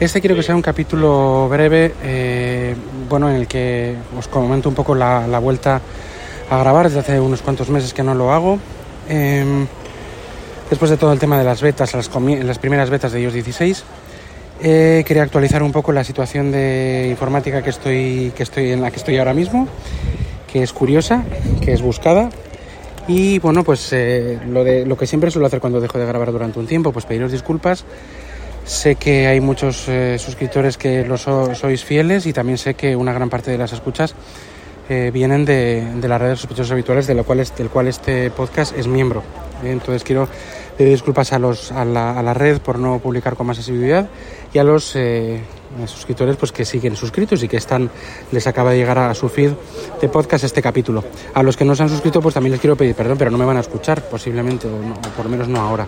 Este quiero que sea un capítulo breve, eh, bueno, en el que os comento un poco la, la, vuelta a grabar. Desde hace unos cuantos meses que no lo hago. Eh, después de todo el tema de las betas, las, las primeras betas de iOS 16, eh, quería actualizar un poco la situación de informática que estoy, que estoy en la que estoy ahora mismo, que es curiosa, que es buscada. Y bueno, pues eh, lo, de, lo que siempre suelo hacer cuando dejo de grabar durante un tiempo, pues pediros disculpas Sé que hay muchos eh, suscriptores que lo so, sois fieles y también sé que una gran parte de las escuchas eh, vienen de, de, las redes sospechosos habituales, de lo cual del cual este podcast es miembro. ¿eh? Entonces quiero pedir disculpas a, los, a, la, a, la, red por no publicar con más asiduidad y a los eh, suscriptores pues, que siguen suscritos y que están les acaba de llegar a su feed de podcast este capítulo. A los que no se han suscrito pues también les quiero pedir perdón, pero no me van a escuchar posiblemente, o, no, o por lo menos no ahora.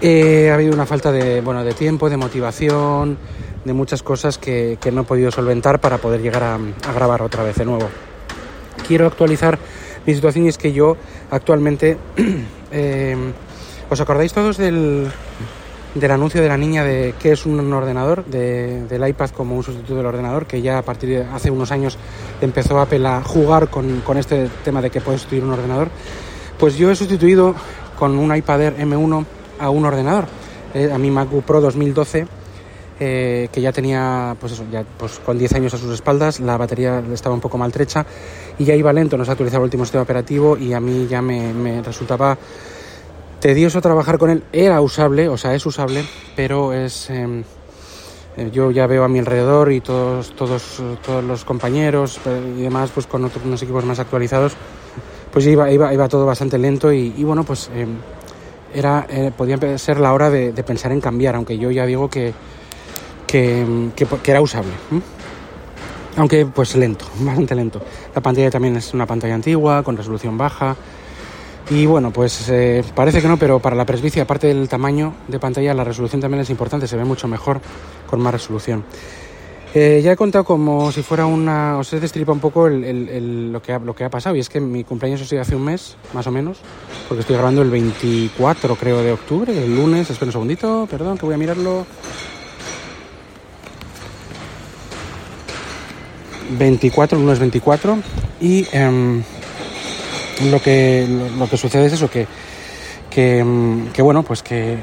Eh, ha habido una falta de, bueno, de tiempo, de motivación, de muchas cosas que, que no he podido solventar para poder llegar a, grabar otra vez de nuevo. Quiero actualizar mi situación y es que yo actualmente... eh, ¿Os acordáis todos del, del, anuncio de la niña de qué es un ordenador, de, del iPad como un sustituto del ordenador, que ya a partir de hace unos años empezó Apple a jugar con, con este tema de que puede sustituir un ordenador? Pues yo he sustituido con un iPad Air M1 a un ordenador, eh, a mi MacBook Pro 2012, eh, que ya tenía, pues eso, ya pues con 10 años a sus espaldas, la batería estaba un poco maltrecha y ya iba lento, no se actualizaba el último sistema operativo y a mí ya me, resultaba tedioso trabajar con él. Era usable, o sea, es usable, pero es... Eh, yo ya veo a mi alrededor y todos, todos, todos los compañeros y demás, pues con otros unos equipos más actualizados, pues iba, iba, iba todo bastante lento y, y bueno, pues eh, era, eh, podía ser la hora de, pensar en cambiar, aunque yo ya digo que, que, era usable. Aunque pues lento, bastante lento. La pantalla también es una pantalla antigua, con resolución baja. Y bueno, pues eh, parece que no, pero para la presbicia, aparte del tamaño de pantalla, la resolución también es importante, se ve mucho mejor con más resolución. Eh, ya he contado como si fuera una... Os he destripa un poco el, lo, que ha, lo que ha pasado y es que mi cumpleaños ha sido hace un mes, más o menos, porque estoy grabando el 24, creo, de octubre, el lunes. Espera un segundito, perdón, que voy a mirarlo. 24, lunes 24. Y eh, lo, que, lo, que sucede es eso, que, que, que, bueno, pues que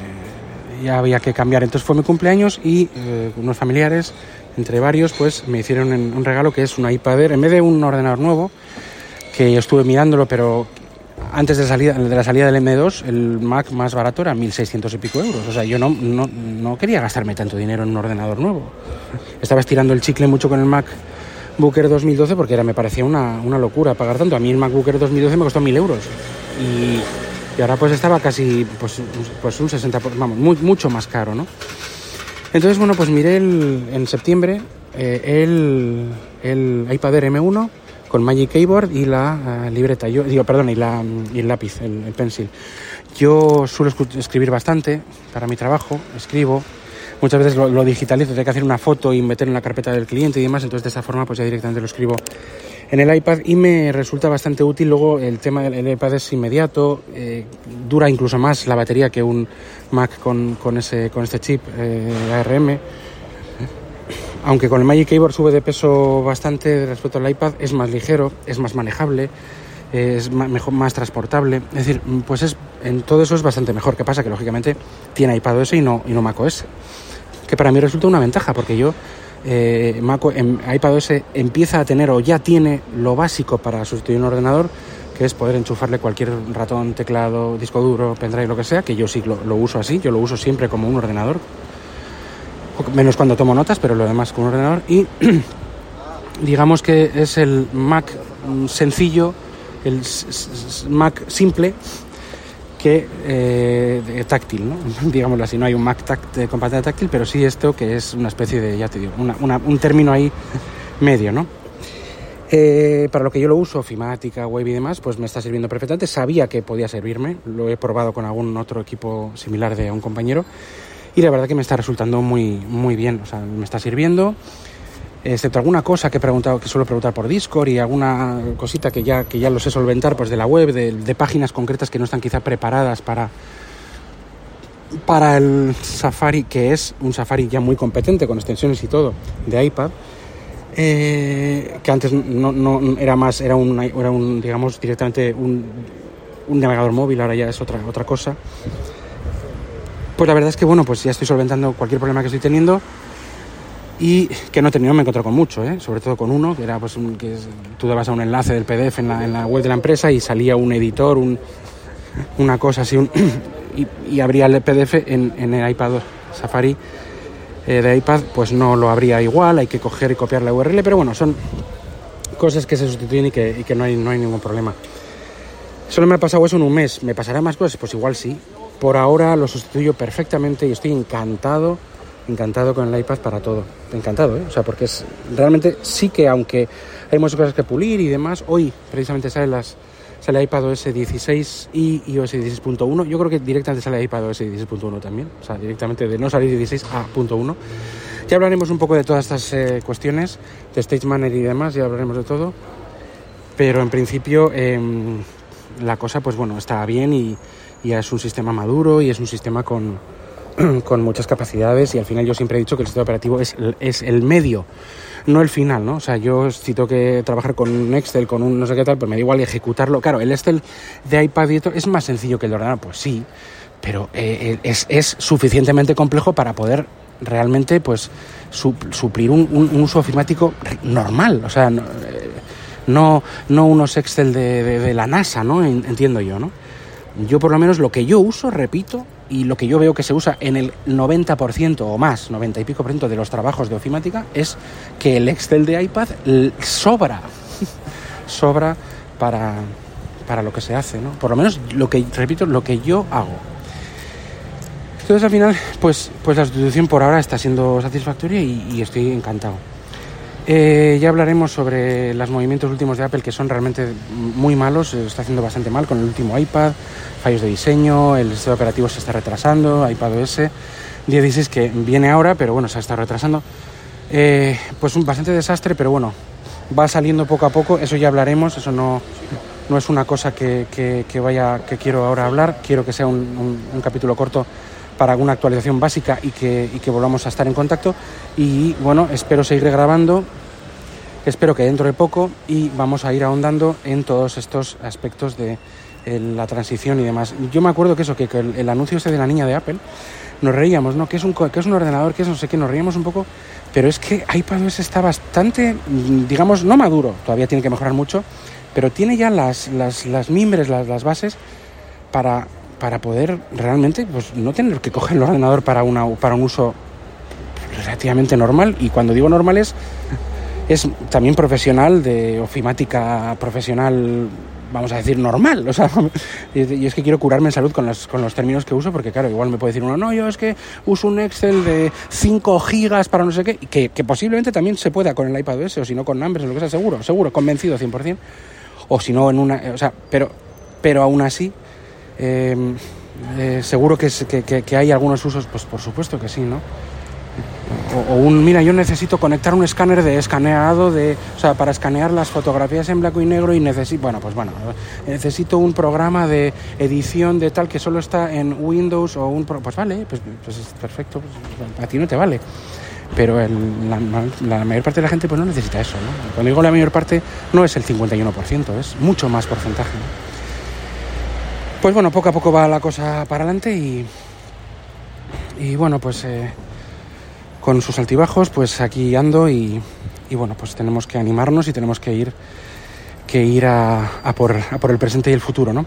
ya había que cambiar. Entonces fue mi cumpleaños y eh, unos familiares entre varios, pues me hicieron un regalo que es una iPad Air, en vez de un ordenador nuevo, que yo estuve mirándolo, pero antes de, salida, de la salida del M2, el Mac más barato era 1.600 y pico euros. O sea, yo no, no, no, quería gastarme tanto dinero en un ordenador nuevo. Estaba estirando el chicle mucho con el Mac Booker 2012 porque era, me parecía una, una locura pagar tanto. A mí el Mac Booker 2012 me costó 1.000 euros. Y, y, ahora pues estaba casi pues, pues un 60%, vamos, mucho más caro, ¿no? Entonces, bueno, pues miré el, en septiembre eh, el, el, iPad Air M1 con Magic Keyboard y la uh, libreta, yo digo, perdón, y, la, y el lápiz, el, el, pencil. Yo suelo escribir bastante para mi trabajo, escribo, muchas veces lo, lo digitalizo, tengo que hacer una foto y meter en la carpeta del cliente y demás, entonces de esa forma pues ya directamente lo escribo en el iPad y me resulta bastante útil. Luego el tema del iPad es inmediato, eh, dura incluso más la batería que un Mac con, con, ese, con este chip eh, ARM. aunque con el Magic Keyboard sube de peso bastante respecto al iPad, es más ligero, es más manejable, es más, mejor, más transportable. Es decir, pues es, en todo eso es bastante mejor. ¿Qué pasa? Que lógicamente tiene iPadOS y no, y no macOS. Que para mí resulta una ventaja, porque yo eh, Mac, en iPadOS empieza a tener o ya tiene lo básico para sustituir un ordenador, que es poder enchufarle cualquier ratón, teclado, disco duro, pendrive, lo que sea, que yo sí lo, lo uso así, yo lo uso siempre como un ordenador, menos cuando tomo notas, pero lo demás con un ordenador. Y digamos que es el Mac sencillo, el Mac simple que eh, táctil, ¿no? digámoslo así. No hay un Mac tact, con pantalla táctil, pero sí esto que es una especie de, ya te digo, una, una, un término ahí medio, ¿no? Eh, para lo que yo lo uso, ofimática, web y demás, pues me está sirviendo perfectamente. Sabía que podía servirme, lo he probado con algún otro equipo similar de un compañero y la verdad que me está resultando muy, muy bien, o sea, me está sirviendo, excepto alguna cosa que he preguntado, que suelo preguntar por Discord y alguna cosita que ya, que ya lo sé solventar pues de la web, de, de páginas concretas que no están quizá preparadas para, para el Safari, que es un Safari ya muy competente con extensiones y todo de iPad. Eh, que antes no, no, era más, era un, era un digamos, directamente un, un navegador móvil, ahora ya es otra, otra cosa. Pues la verdad es que bueno, pues ya estoy solventando cualquier problema que estoy teniendo y que no he tenido, me encontré con mucho, ¿eh? sobre todo con uno, que era pues un, que tú dabas a un enlace del PDF en la, web de la empresa y salía un editor, un, una cosa así, y, y, abría el PDF en, en el iPad Safari eh, de iPad, pues no lo abría igual, hay que coger y copiar la URL, pero bueno, son cosas que se sustituyen y que, y que no, hay, no hay ningún problema. Solo me ha pasado eso en un mes, ¿me pasará más cosas? Pues igual sí, por ahora lo sustituyo perfectamente y estoy encantado, encantado con el iPad para todo. Encantado, ¿eh? O sea, porque es realmente sí que aunque hay muchas cosas que pulir y demás, hoy precisamente sale las sale iPad OS 16 y iOS 16.1. Yo creo que directamente sale iPad OS 16.1 también, o sea, directamente de no salir 16 a .1. Ya hablaremos un poco de todas estas eh, cuestiones, de Stage Manager y demás, ya hablaremos de todo. Pero en principio eh, la cosa, pues bueno, está bien y es un sistema maduro y es un sistema con, con muchas capacidades y al final yo siempre he dicho que el sistema operativo es, es el medio, no el final, ¿no? O sea, yo si tengo que trabajar con un Excel, con un no sé qué tal, pues me da igual ejecutarlo. Claro, el Excel de iPad y es más sencillo que el de ordenador, pues sí, pero eh, es, es, suficientemente complejo para poder realmente pues su, suplir un, un, un, uso ofimático normal, o sea, no, no, no unos Excel de, de, de la NASA, ¿no? Entiendo yo, ¿no? Yo por lo menos lo que yo uso, repito, y lo que yo veo que se usa en el 90% o más, 90 y pico por ciento de los trabajos de ofimática, es que el Excel de iPad sobra, sobra para, para lo que se hace, ¿no? Por lo menos lo que, repito, lo que yo hago. Entonces al final, pues, pues la sustitución por ahora está siendo satisfactoria y, y estoy encantado. Eh, ya hablaremos sobre los movimientos últimos de Apple que son realmente muy malos, se está haciendo bastante mal con el último iPad, fallos de diseño, el sistema operativo se está retrasando, iPad OS 16 que viene ahora, pero bueno, se está retrasando. Eh, pues un bastante desastre, pero bueno, va saliendo poco a poco, eso ya hablaremos, eso no, no es una cosa que, que, que, vaya, que quiero ahora hablar, quiero que sea un capítulo corto para alguna actualización básica y que, y que, volvamos a estar en contacto. Y bueno, espero seguir grabando, espero que dentro de poco y vamos a ir ahondando en todos estos aspectos de eh, la transición y demás. Yo me acuerdo que eso, que, el, anuncio este de la niña de Apple, nos reíamos, ¿no? Que es un, que es un ordenador, que es no sé qué, nos reíamos un poco, pero es que iPadOS está bastante, digamos, no maduro, todavía tiene que mejorar mucho, pero tiene ya las, las, las mimbres, las, las bases para para poder realmente pues, no tener que coger el ordenador para, una, para un uso relativamente normal. Y cuando digo normal es, es también profesional, de ofimática profesional, vamos a decir, normal. O sea, y es que quiero curarme en salud con los, con los términos que uso, porque claro, igual me puede decir uno, no, yo es que uso un Excel de 5 gigas para no sé qué, que, que posiblemente también se pueda con el iPad OS, o si no con Numbers, o lo que sea, seguro, seguro, convencido 100%. O si no en una, o sea, pero, pero aún así, eh, eh, seguro que, que, que, hay algunos usos, pues por supuesto que sí, ¿no? O, un, mira, yo necesito conectar un escáner de escaneado, de, o sea, para escanear las fotografías en blanco y negro y necesito, bueno, pues bueno, necesito un programa de edición de tal que solo está en Windows o un, pues vale, pues, pues es perfecto, pues, a ti no te vale. pero el- la, la mayor parte de la gente pues no necesita eso. ¿no? Cuando digo la mayor parte, no es el 51%, es mucho más porcentaje. ¿no? Pues bueno, poco a poco va la cosa para adelante y, y bueno, pues eh, con sus altibajos, pues aquí ando y, y bueno, pues tenemos que animarnos y tenemos que ir que ir a, a por, a por el presente y el futuro, ¿no?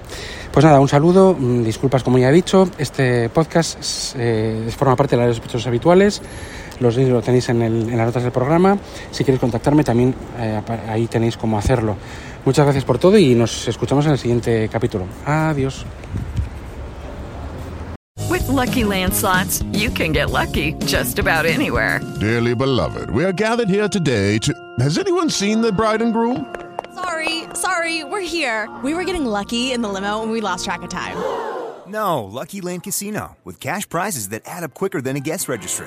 Pues nada, un saludo, mm, disculpas como ya he dicho, este podcast eh, forma parte de las sospechosos habituales, los links lo tenéis en, el- en las notas del programa, si queréis contactarme también eh, ahí tenéis cómo hacerlo. Muchas gracias por todo y nos escuchamos en el siguiente capítulo. Adiós. With Lucky Land slots, you can get lucky just about anywhere. Dearly beloved, we are gathered here today to. Has anyone seen the bride and groom? Sorry, sorry, we're here. We were getting lucky in the limo and we lost track of time. No, Lucky Land Casino, with cash prizes that add up quicker than a guest registry.